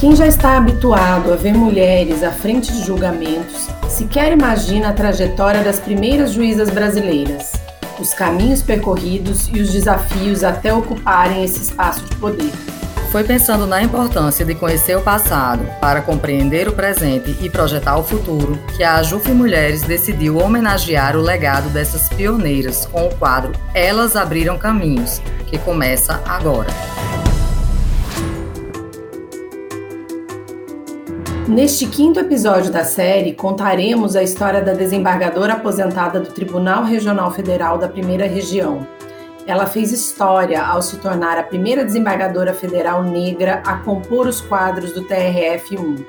Quem já está habituado a ver mulheres à frente de julgamentos, sequer imagina a trajetória das primeiras juízas brasileiras, os caminhos percorridos e os desafios até ocuparem esse espaço de poder. Foi pensando na importância de conhecer o passado para compreender o presente e projetar o futuro que a Ajuf Mulheres decidiu homenagear o legado dessas pioneiras com o quadro Elas Abriram Caminhos, que começa agora. Neste quinto episódio da série, contaremos a história da desembargadora aposentada do Tribunal Regional Federal da Primeira Região. Ela fez história ao se tornar a primeira desembargadora federal negra a compor os quadros do TRF-1.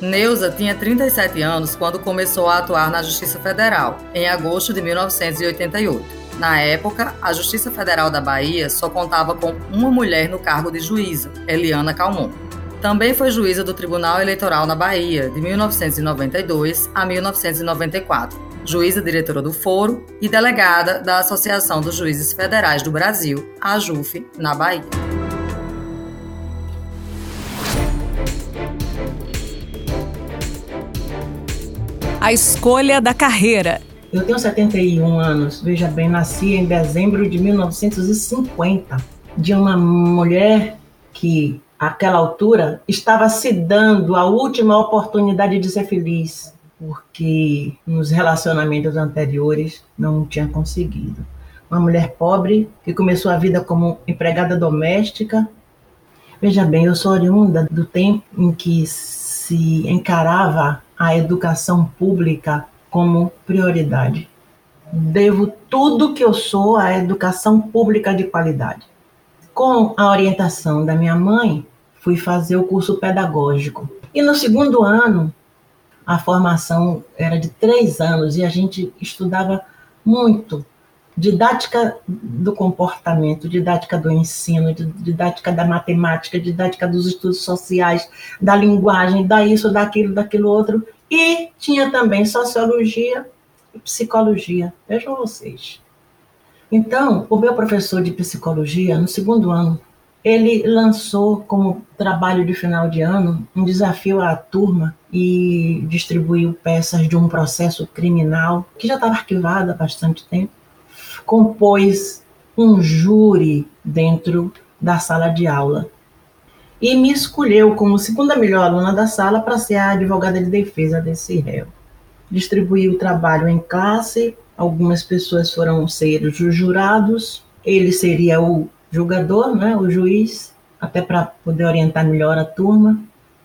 Neuza tinha 37 anos quando começou a atuar na Justiça Federal, em agosto de 1988. Na época, a Justiça Federal da Bahia só contava com uma mulher no cargo de juíza, Eliana Calmon. Também foi juíza do Tribunal Eleitoral na Bahia, de 1992 a 1994, juíza diretora do Foro e delegada da Associação dos Juízes Federais do Brasil, a JUF, na Bahia. A escolha da carreira. Eu tenho 71 anos, veja bem, nasci em dezembro de 1950, de uma mulher que àquela altura, estava se dando a última oportunidade de ser feliz, porque nos relacionamentos anteriores não tinha conseguido. Uma mulher pobre que começou a vida como empregada doméstica. Veja bem, eu sou oriunda do tempo em que se encarava a educação pública como prioridade. Devo tudo que eu sou à educação pública de qualidade. Com a orientação da minha mãe, fui fazer o curso pedagógico. E no segundo ano, a formação era de três anos e a gente estudava muito didática do comportamento, didática do ensino, didática da matemática, didática dos estudos sociais, da linguagem, da isso, daquilo, daquilo outro. E tinha também sociologia e psicologia. Vejam vocês. Então, o meu professor de psicologia, no segundo ano, ele lançou como trabalho de final de ano um desafio à turma e distribuiu peças de um processo criminal que já estava arquivado há bastante tempo. Compôs um júri dentro da sala de aula e me escolheu como segunda melhor aluna da sala para ser a advogada de defesa desse réu. Distribuiu o trabalho em classe, algumas pessoas foram ser os jurados, ele seria o julgador, né, o juiz, até para poder orientar melhor a turma.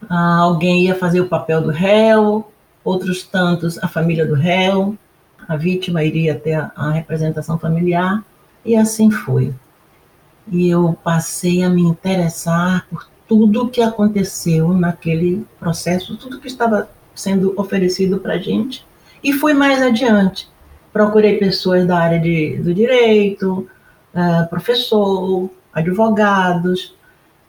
Ah, alguém ia fazer o papel do réu, outros tantos a família do réu, a vítima iria ter a, a representação familiar, e assim foi. E eu passei a me interessar por tudo que aconteceu naquele processo, tudo que estava sendo oferecido para a gente, e fui mais adiante. Procurei pessoas da área de, do direito, uh, professor, advogados,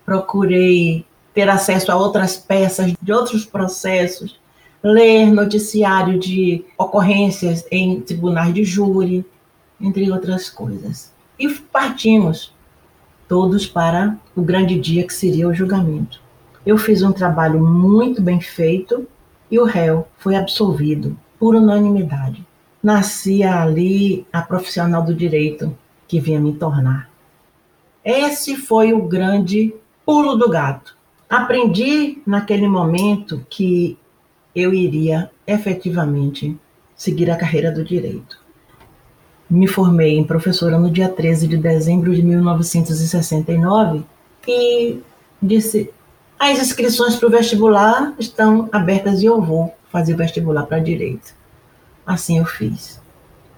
procurei ter acesso a outras peças de outros processos, ler noticiário de ocorrências em tribunais de júri, entre outras coisas. E partimos todos para o grande dia que seria o julgamento. Eu fiz um trabalho muito bem feito e o réu foi absolvido por unanimidade. Nascia ali a profissional do direito que vinha me tornar. Esse foi o grande pulo do gato. Aprendi naquele momento que eu iria efetivamente seguir a carreira do direito. Me formei em professora no dia 13 de dezembro de 1969 e disse: as inscrições para o vestibular estão abertas e eu vou fazer o vestibular para direito. Assim eu fiz.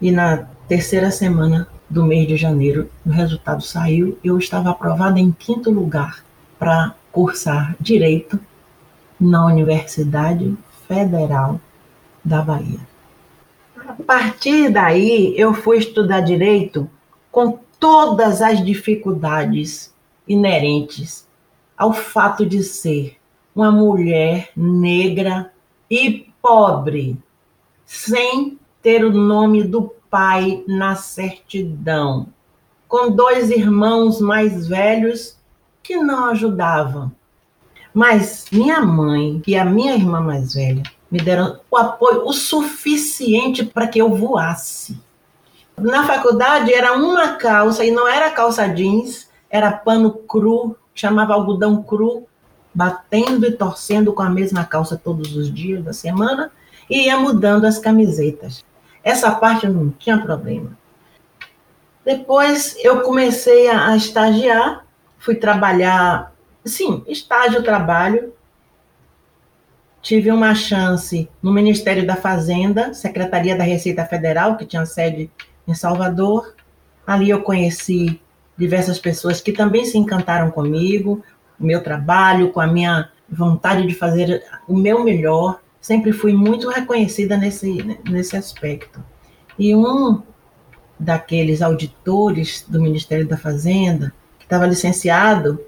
E na terceira semana do mês de janeiro, o resultado saiu, eu estava aprovada em quinto lugar para cursar Direito na Universidade Federal da Bahia. A partir daí, eu fui estudar Direito com todas as dificuldades inerentes ao fato de ser uma mulher negra e pobre, sem ter o nome do pai na certidão, com dois irmãos mais velhos que não ajudavam. Mas minha mãe e a minha irmã mais velha me deram o apoio o suficiente para que eu voasse. Na faculdade era uma calça e não era calça jeans, era pano cru, chamava algodão cru, batendo e torcendo com a mesma calça todos os dias da semana e ia mudando as camisetas. Essa parte não tinha problema. Depois eu comecei a, estagiar, fui trabalhar, sim, estágio, trabalho. Tive uma chance no Ministério da Fazenda, Secretaria da Receita Federal, que tinha sede em Salvador. Ali eu conheci diversas pessoas que também se encantaram comigo, o meu trabalho, com a minha vontade de fazer o meu melhor. Sempre fui muito reconhecida nesse, nesse aspecto. E um daqueles auditores do Ministério da Fazenda, que estava licenciado,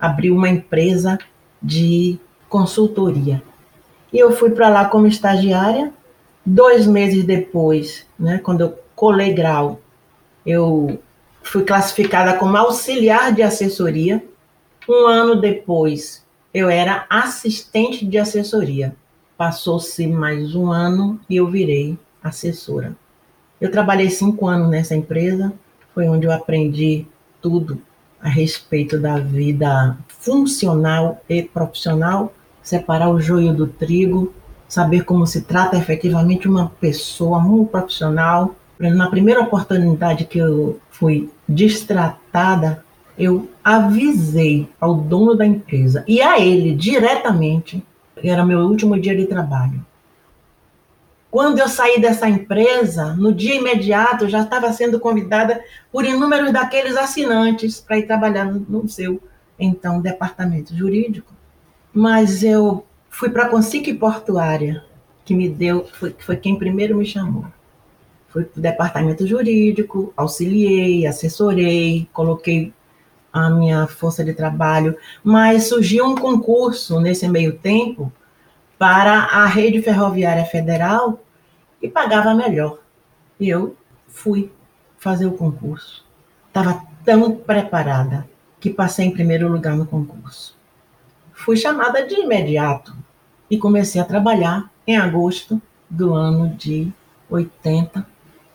abriu uma empresa de consultoria. E eu fui para lá como estagiária. Dois meses depois, né, quando eu colei grau, eu fui classificada como auxiliar de assessoria. Um ano depois, eu era assistente de assessoria. Passou-se mais um ano e eu virei assessora. Eu trabalhei cinco anos nessa empresa, foi onde eu aprendi tudo a respeito da vida funcional e profissional, separar o joio do trigo, saber como se trata efetivamente uma pessoa, um profissional. Na primeira oportunidade que eu fui destratada, eu avisei ao dono da empresa e a ele diretamente, era meu último dia de trabalho. Quando eu saí dessa empresa, no dia imediato, eu já estava sendo convidada por inúmeros daqueles assinantes para ir trabalhar no, seu, então, departamento jurídico. Mas eu fui para a Consic Portuária, que me deu, foi, foi quem primeiro me chamou. Fui para o departamento jurídico, auxiliei, assessorei, coloquei a minha força de trabalho, mas surgiu um concurso nesse meio tempo para a rede ferroviária federal e pagava melhor. E eu fui fazer o concurso. Estava tão preparada que passei em primeiro lugar no concurso. Fui chamada de imediato e comecei a trabalhar em agosto do ano de 80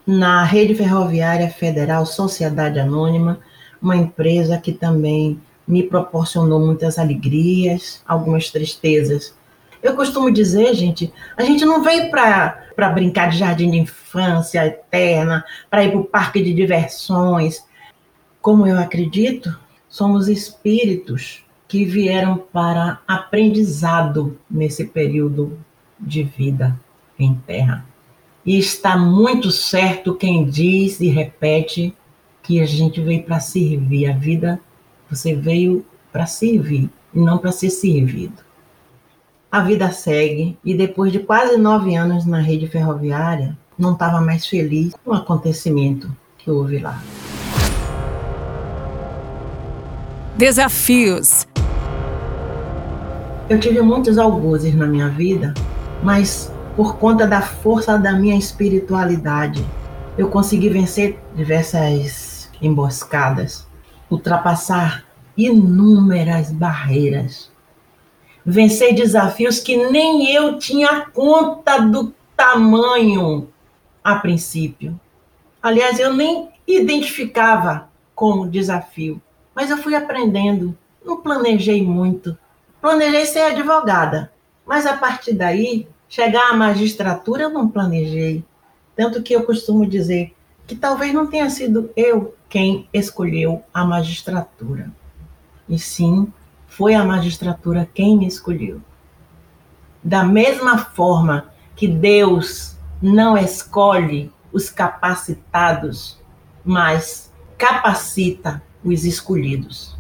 na Rede Ferroviária Federal Sociedade Anônima, uma empresa que também me proporcionou muitas alegrias, algumas tristezas, eu costumo dizer, gente, a gente não veio para brincar de jardim de infância eterna, para ir para o parque de diversões. Como eu acredito, somos espíritos que vieram para aprendizado nesse período de vida em terra. E está muito certo quem diz e repete que a gente veio para servir. A vida, você veio para servir e não para ser servido. A vida segue e depois de quase nove anos na rede ferroviária, não estava mais feliz com o acontecimento que houve lá. Desafios. Eu tive muitos algozes na minha vida, mas por conta da força da minha espiritualidade, eu consegui vencer diversas emboscadas, ultrapassar inúmeras barreiras vencer desafios que nem eu tinha conta do tamanho a princípio. Aliás, eu nem identificava como desafio, mas eu fui aprendendo. Não planejei muito. Planejei ser advogada, mas a partir daí, chegar à magistratura eu não planejei. Tanto que eu costumo dizer que talvez não tenha sido eu quem escolheu a magistratura, e sim foi a magistratura quem me escolheu. Da mesma forma que Deus não escolhe os capacitados, mas capacita os escolhidos.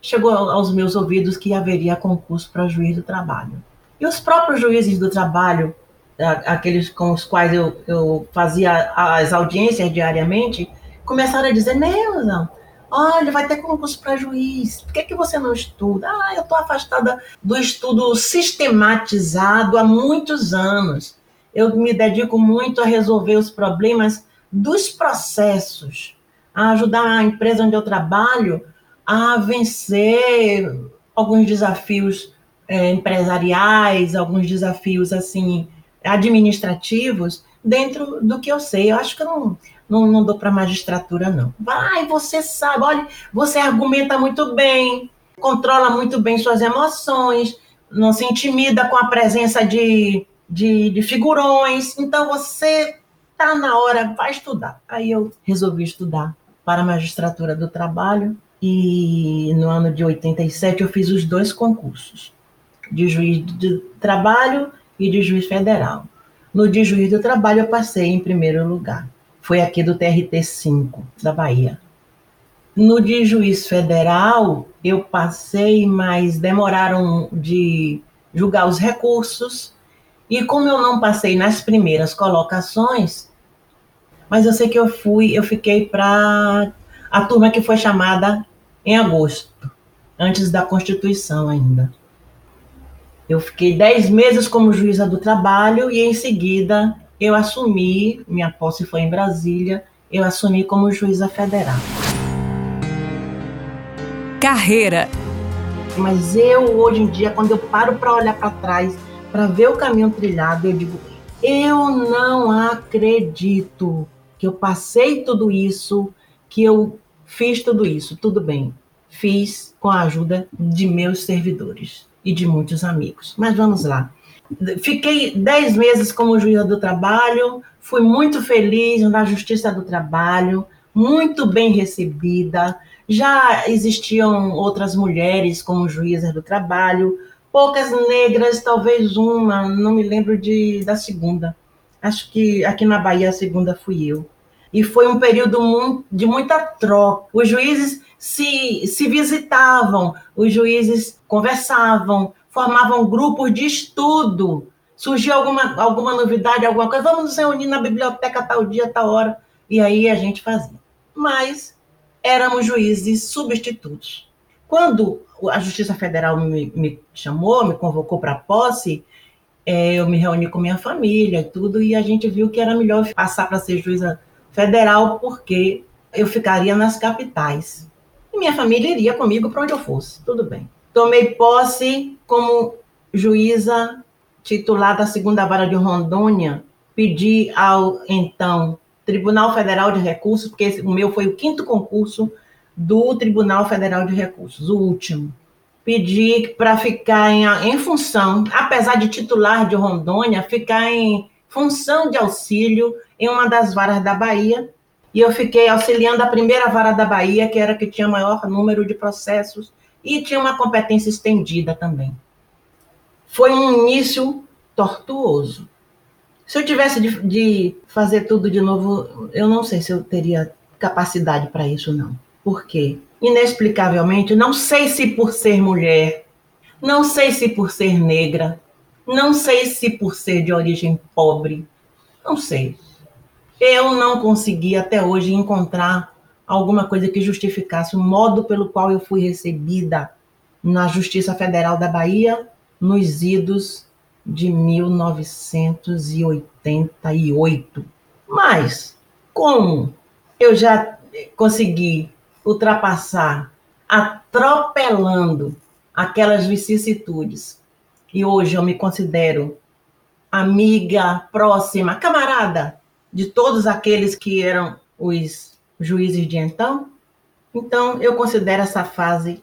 Chegou aos meus ouvidos que haveria concurso para juiz do trabalho. E os próprios juízes do trabalho, aqueles com os quais eu, eu fazia as audiências diariamente, começaram a dizer: Neuza, Olha, vai ter concurso para juiz. Por que, que você não estuda? Ah, eu estou afastada do estudo sistematizado há muitos anos. Eu me dedico muito a resolver os problemas dos processos, a ajudar a empresa onde eu trabalho a vencer alguns desafios é, empresariais, alguns desafios assim administrativos dentro do que eu sei. Eu acho que eu não, não, não dou para magistratura, não. Vai, você sabe, olha, você argumenta muito bem, controla muito bem suas emoções, não se intimida com a presença de, de, de figurões. Então você tá na hora, vai estudar. Aí eu resolvi estudar para a magistratura do trabalho e no ano de 87 eu fiz os dois concursos, de juiz de trabalho e de juiz federal. No de juiz do trabalho eu passei em primeiro lugar. Foi aqui do TRT 5 da Bahia. No de juiz federal eu passei, mas demoraram de julgar os recursos. E como eu não passei nas primeiras colocações, mas eu sei que eu fui, eu fiquei para a turma que foi chamada em agosto, antes da Constituição ainda. Eu fiquei dez meses como juíza do trabalho e em seguida eu assumi, minha posse foi em Brasília, eu assumi como juíza federal. Carreira. Mas eu, hoje em dia, quando eu paro para olhar para trás, para ver o caminho trilhado, eu digo: eu não acredito que eu passei tudo isso, que eu fiz tudo isso. Tudo bem, fiz com a ajuda de meus servidores e de muitos amigos. Mas vamos lá. Fiquei dez meses como juíza do trabalho, fui muito feliz na Justiça do Trabalho, muito bem recebida. Já existiam outras mulheres como juízas do trabalho, poucas negras, talvez uma, não me lembro de, da segunda. Acho que aqui na Bahia a segunda fui eu. E foi um período de muita troca. Os juízes se, se visitavam, os juízes conversavam, formavam grupos de estudo. Surgiu alguma, alguma novidade, alguma coisa, vamos nos reunir na biblioteca tal dia, tal hora. E aí a gente fazia. Mas éramos juízes substitutos. Quando a Justiça Federal me, me chamou, me convocou para posse, é, eu me reuni com minha família e tudo, e a gente viu que era melhor passar para ser juíza federal, porque eu ficaria nas capitais. E minha família iria comigo para onde eu fosse, tudo bem. Tomei posse como juíza titular da segunda vara de Rondônia, pedi ao então Tribunal Federal de Recursos, porque o meu foi o quinto concurso do Tribunal Federal de Recursos, o último. Pedi para ficar em, em função, apesar de titular de Rondônia, ficar em função de auxílio em uma das varas da Bahia, e eu fiquei auxiliando a primeira vara da Bahia, que era que tinha maior número de processos e tinha uma competência estendida também. Foi um início tortuoso. Se eu tivesse de, de fazer tudo de novo, eu não sei se eu teria capacidade para isso, não. Por quê? Inexplicavelmente, não sei se por ser mulher, não sei se por ser negra, não sei se por ser de origem pobre, não sei. Eu não consegui até hoje encontrar alguma coisa que justificasse o modo pelo qual eu fui recebida na Justiça Federal da Bahia nos idos de 1988. Mas, como eu já consegui ultrapassar atropelando aquelas vicissitudes e hoje eu me considero amiga, próxima, camarada de todos aqueles que eram os juízes de então. Então, eu considero essa fase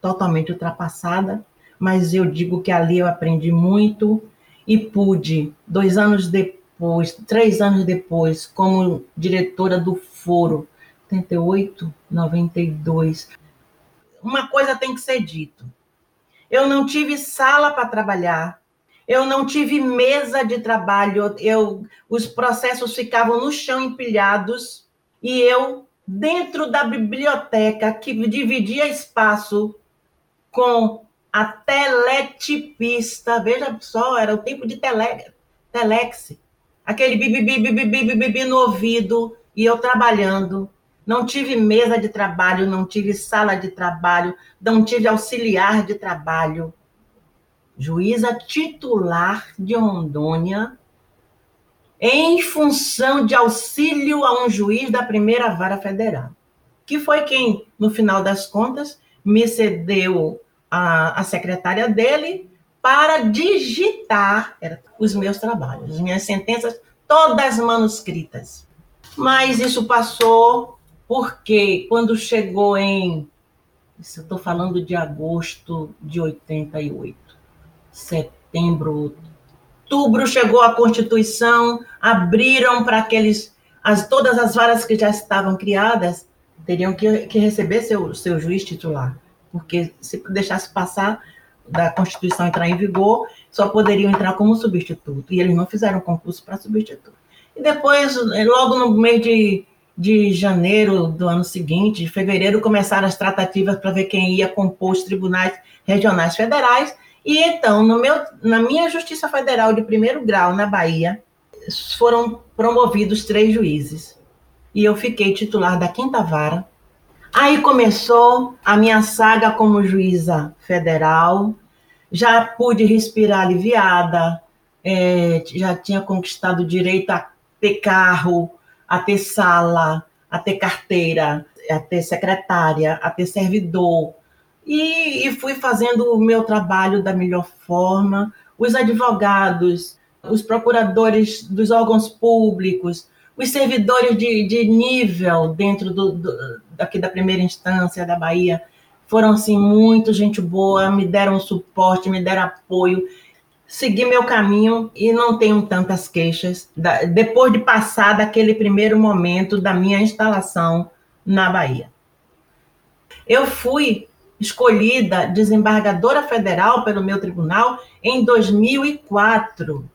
totalmente ultrapassada, mas eu digo que ali eu aprendi muito e pude, dois anos depois, três anos depois, como diretora do Foro, 88, 92. Uma coisa tem que ser dito. Eu não tive sala para trabalhar, eu não tive mesa de trabalho, eu, os processos ficavam no chão empilhados. E eu, dentro da biblioteca, que dividia espaço com a teletipista, veja só, era o tempo de tele, telex, aquele bibi, bibi, bibi, bibi, bibi no ouvido, e eu trabalhando. Não tive mesa de trabalho, não tive sala de trabalho, não tive auxiliar de trabalho juíza titular de Rondônia, em função de auxílio a um juiz da primeira vara federal, que foi quem, no final das contas, me cedeu a, a secretária dele para digitar os meus trabalhos, as minhas sentenças, todas manuscritas. Mas isso passou porque quando chegou em. Isso eu estou falando de agosto de 88, setembro, outubro chegou a Constituição, abriram para aqueles. As, todas as varas que já estavam criadas teriam que, que receber seu, seu juiz titular, porque se deixasse passar da Constituição entrar em vigor, só poderiam entrar como substituto, e eles não fizeram concurso para substituto. E depois, logo no mês de, de janeiro do ano seguinte, de fevereiro, começaram as tratativas para ver quem ia compor os tribunais regionais federais, e então, no meu, na minha Justiça Federal de primeiro grau, na Bahia, foram promovidos três juízes e eu fiquei titular da quinta vara. Aí começou a minha saga como juíza federal. Já pude respirar aliviada, é, já tinha conquistado o direito a ter carro, a ter sala, a ter carteira, a ter secretária, a ter servidor. E, e fui fazendo o meu trabalho da melhor forma. Os advogados, os procuradores dos órgãos públicos, os servidores de, de nível dentro do, do, daqui da primeira instância da Bahia foram assim muito gente boa, me deram suporte, me deram apoio. Segui meu caminho e não tenho tantas queixas da, depois de passar daquele primeiro momento da minha instalação na Bahia. Eu fui escolhida desembargadora federal pelo meu tribunal em 2004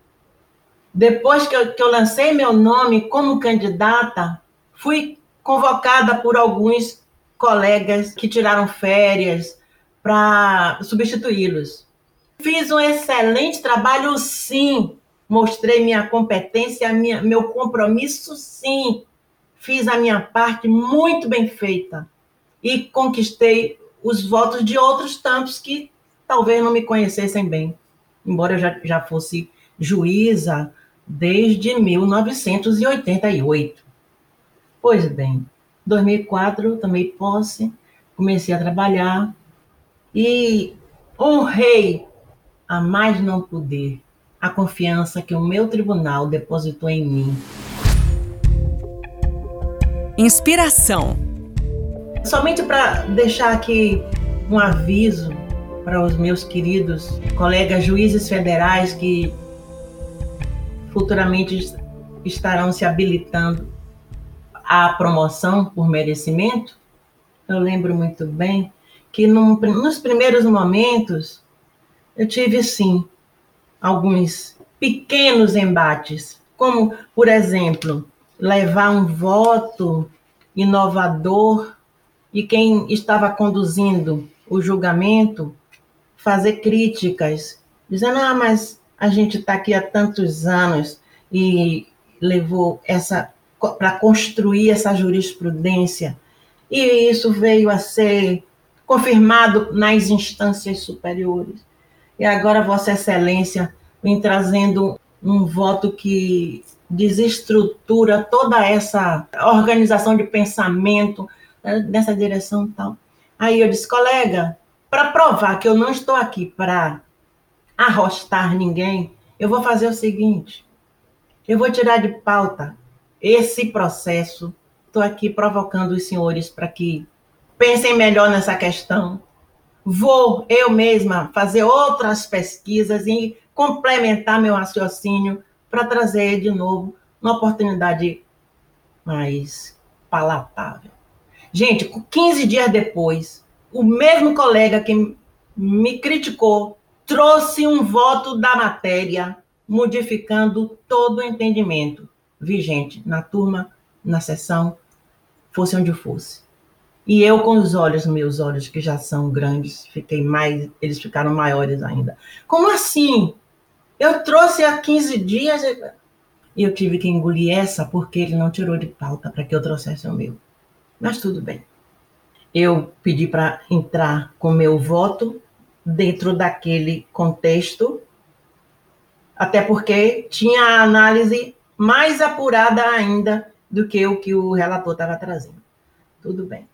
depois que eu, que eu lancei meu nome como candidata, fui convocada por alguns colegas que tiraram férias para substituí-los. Fiz um excelente trabalho, sim. Mostrei minha competência, minha, meu compromisso, sim. Fiz a minha parte muito bem feita e conquistei os votos de outros tantos que talvez não me conhecessem bem, embora eu já, já fosse juíza, desde 1988. Pois bem, 2004 tomei posse, comecei a trabalhar e honrei a mais não poder a confiança que o meu tribunal depositou em mim. Inspiração. Somente para deixar aqui um aviso para os meus queridos colegas juízes federais que futuramente estarão se habilitando à promoção por merecimento. Eu lembro muito bem que num, nos primeiros momentos eu tive sim alguns pequenos embates, como, por exemplo, levar um voto inovador e quem estava conduzindo o julgamento fazer críticas, dizendo: ah, mas a gente está aqui há tantos anos e levou essa para construir essa jurisprudência e isso veio a ser confirmado nas instâncias superiores. E agora Vossa Excelência vem trazendo um voto que desestrutura toda essa organização de pensamento né, nessa direção tal. Aí eu disse, colega, para provar que eu não estou aqui para arrostar ninguém, eu vou fazer o seguinte: eu vou tirar de pauta esse processo. Estou aqui provocando os senhores para que pensem melhor nessa questão. Vou eu mesma fazer outras pesquisas e complementar meu raciocínio para trazer de novo uma oportunidade mais palatável. Gente, 15 dias depois, o mesmo colega que me criticou trouxe um voto da matéria, modificando todo o entendimento vigente na turma, na sessão, fosse onde fosse. E eu, com os olhos, meus olhos, que já são grandes, fiquei mais, eles ficaram maiores ainda. Como assim? Eu trouxe há 15 dias e eu tive que engolir essa porque ele não tirou de pauta para que eu trouxesse o meu. Mas tudo bem. Eu pedi para entrar com meu voto dentro daquele contexto, até porque tinha a análise mais apurada ainda do que o que o relator estava trazendo. Tudo bem.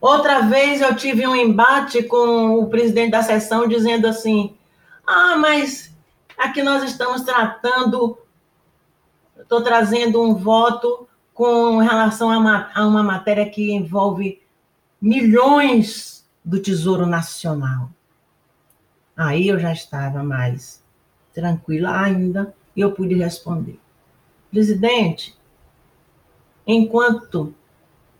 Outra vez eu tive um embate com o presidente da sessão dizendo assim: ah, mas aqui nós estamos tratando, estou trazendo um voto com relação a uma, a uma matéria que envolve milhões do Tesouro Nacional. Aí eu já estava mais tranquila ainda e eu pude responder. Presidente, enquanto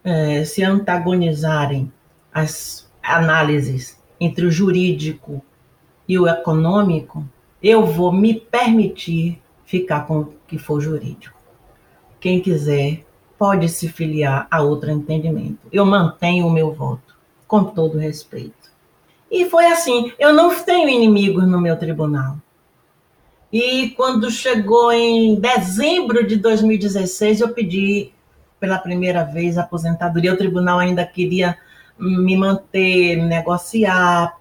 é, se antagonizarem as análises entre o jurídico e o econômico, eu vou me permitir ficar com o que for jurídico. Quem quiser pode se filiar a outro entendimento. Eu mantenho o meu voto, com todo respeito. E foi assim, eu não tenho inimigos no meu tribunal. E quando chegou em dezembro de 2016, eu pedi pela primeira vez a aposentadoria. O tribunal ainda queria me manter, negociar.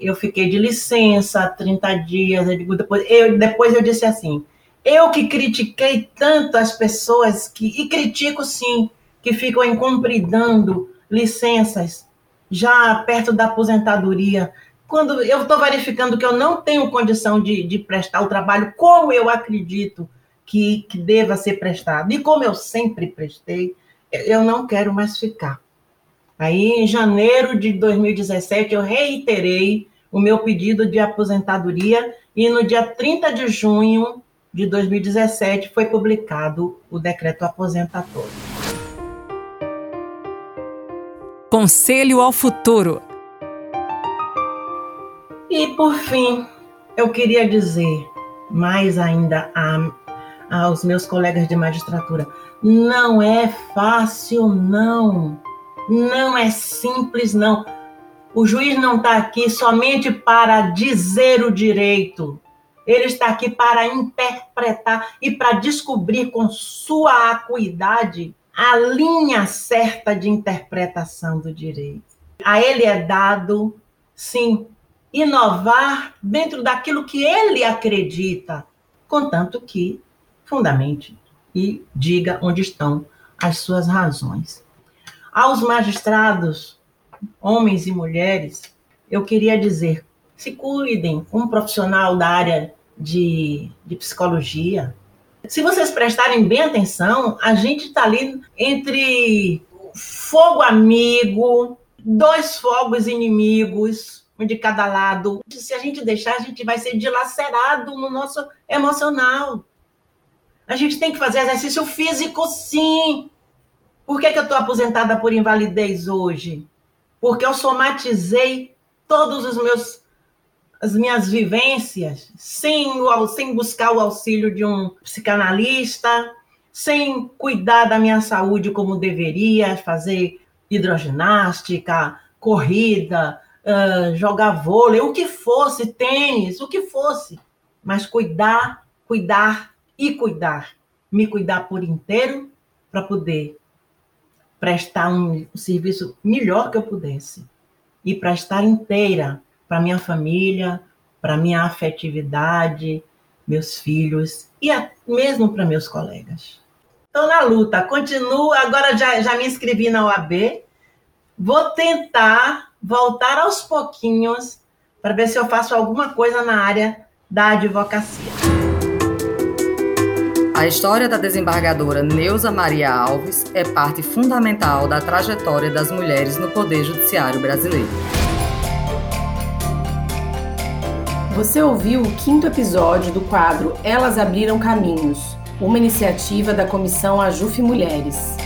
Eu fiquei de licença 30 dias. Eu digo, depois, eu, depois eu disse assim: eu que critiquei tanto as pessoas que, e critico sim, que ficam incumpridando licenças já perto da aposentadoria, quando eu estou verificando que eu não tenho condição de, de prestar o trabalho como eu acredito que, que deva ser prestado, e como eu sempre prestei, eu não quero mais ficar. Aí, em janeiro de 2017, eu reiterei o meu pedido de aposentadoria, e no dia 30 de junho de 2017 foi publicado o decreto aposentatório. Conselho ao futuro. E por fim, eu queria dizer mais ainda a, aos meus colegas de magistratura: não é fácil, não. Não é simples, não. O juiz não está aqui somente para dizer o direito. Ele está aqui para interpretar e para descobrir com sua acuidade a linha certa de interpretação do direito. A ele é dado, sim, inovar dentro daquilo que ele acredita, contanto que fundamente e diga onde estão as suas razões. Aos magistrados, homens e mulheres, eu queria dizer: se cuidem, um profissional da área de, de psicologia. Se vocês prestarem bem atenção, a gente está ali entre fogo amigo, dois fogos inimigos, um de cada lado. Se a gente deixar, a gente vai ser dilacerado no nosso emocional. A gente tem que fazer exercício físico, sim. Por que, que eu estou aposentada por invalidez hoje? Porque eu somatizei todos os meus as minhas vivências sem, sem buscar o auxílio de um psicanalista, sem cuidar da minha saúde como deveria, fazer hidroginástica, corrida, uh, jogar vôlei, o que fosse, tênis, o que fosse. Mas cuidar, cuidar e cuidar. Me cuidar por inteiro para poder prestar um serviço melhor que eu pudesse. E para estar inteira para minha família, para minha afetividade, meus filhos e mesmo para meus colegas. Estou na luta, continuo. Agora já, já me inscrevi na OAB. Vou tentar voltar aos pouquinhos para ver se eu faço alguma coisa na área da advocacia. A história da desembargadora Neuza Maria Alves é parte fundamental da trajetória das mulheres no Poder Judiciário brasileiro. Você ouviu o quinto episódio do quadro Elas Abriram Caminhos, uma iniciativa da Comissão Ajuf Mulheres.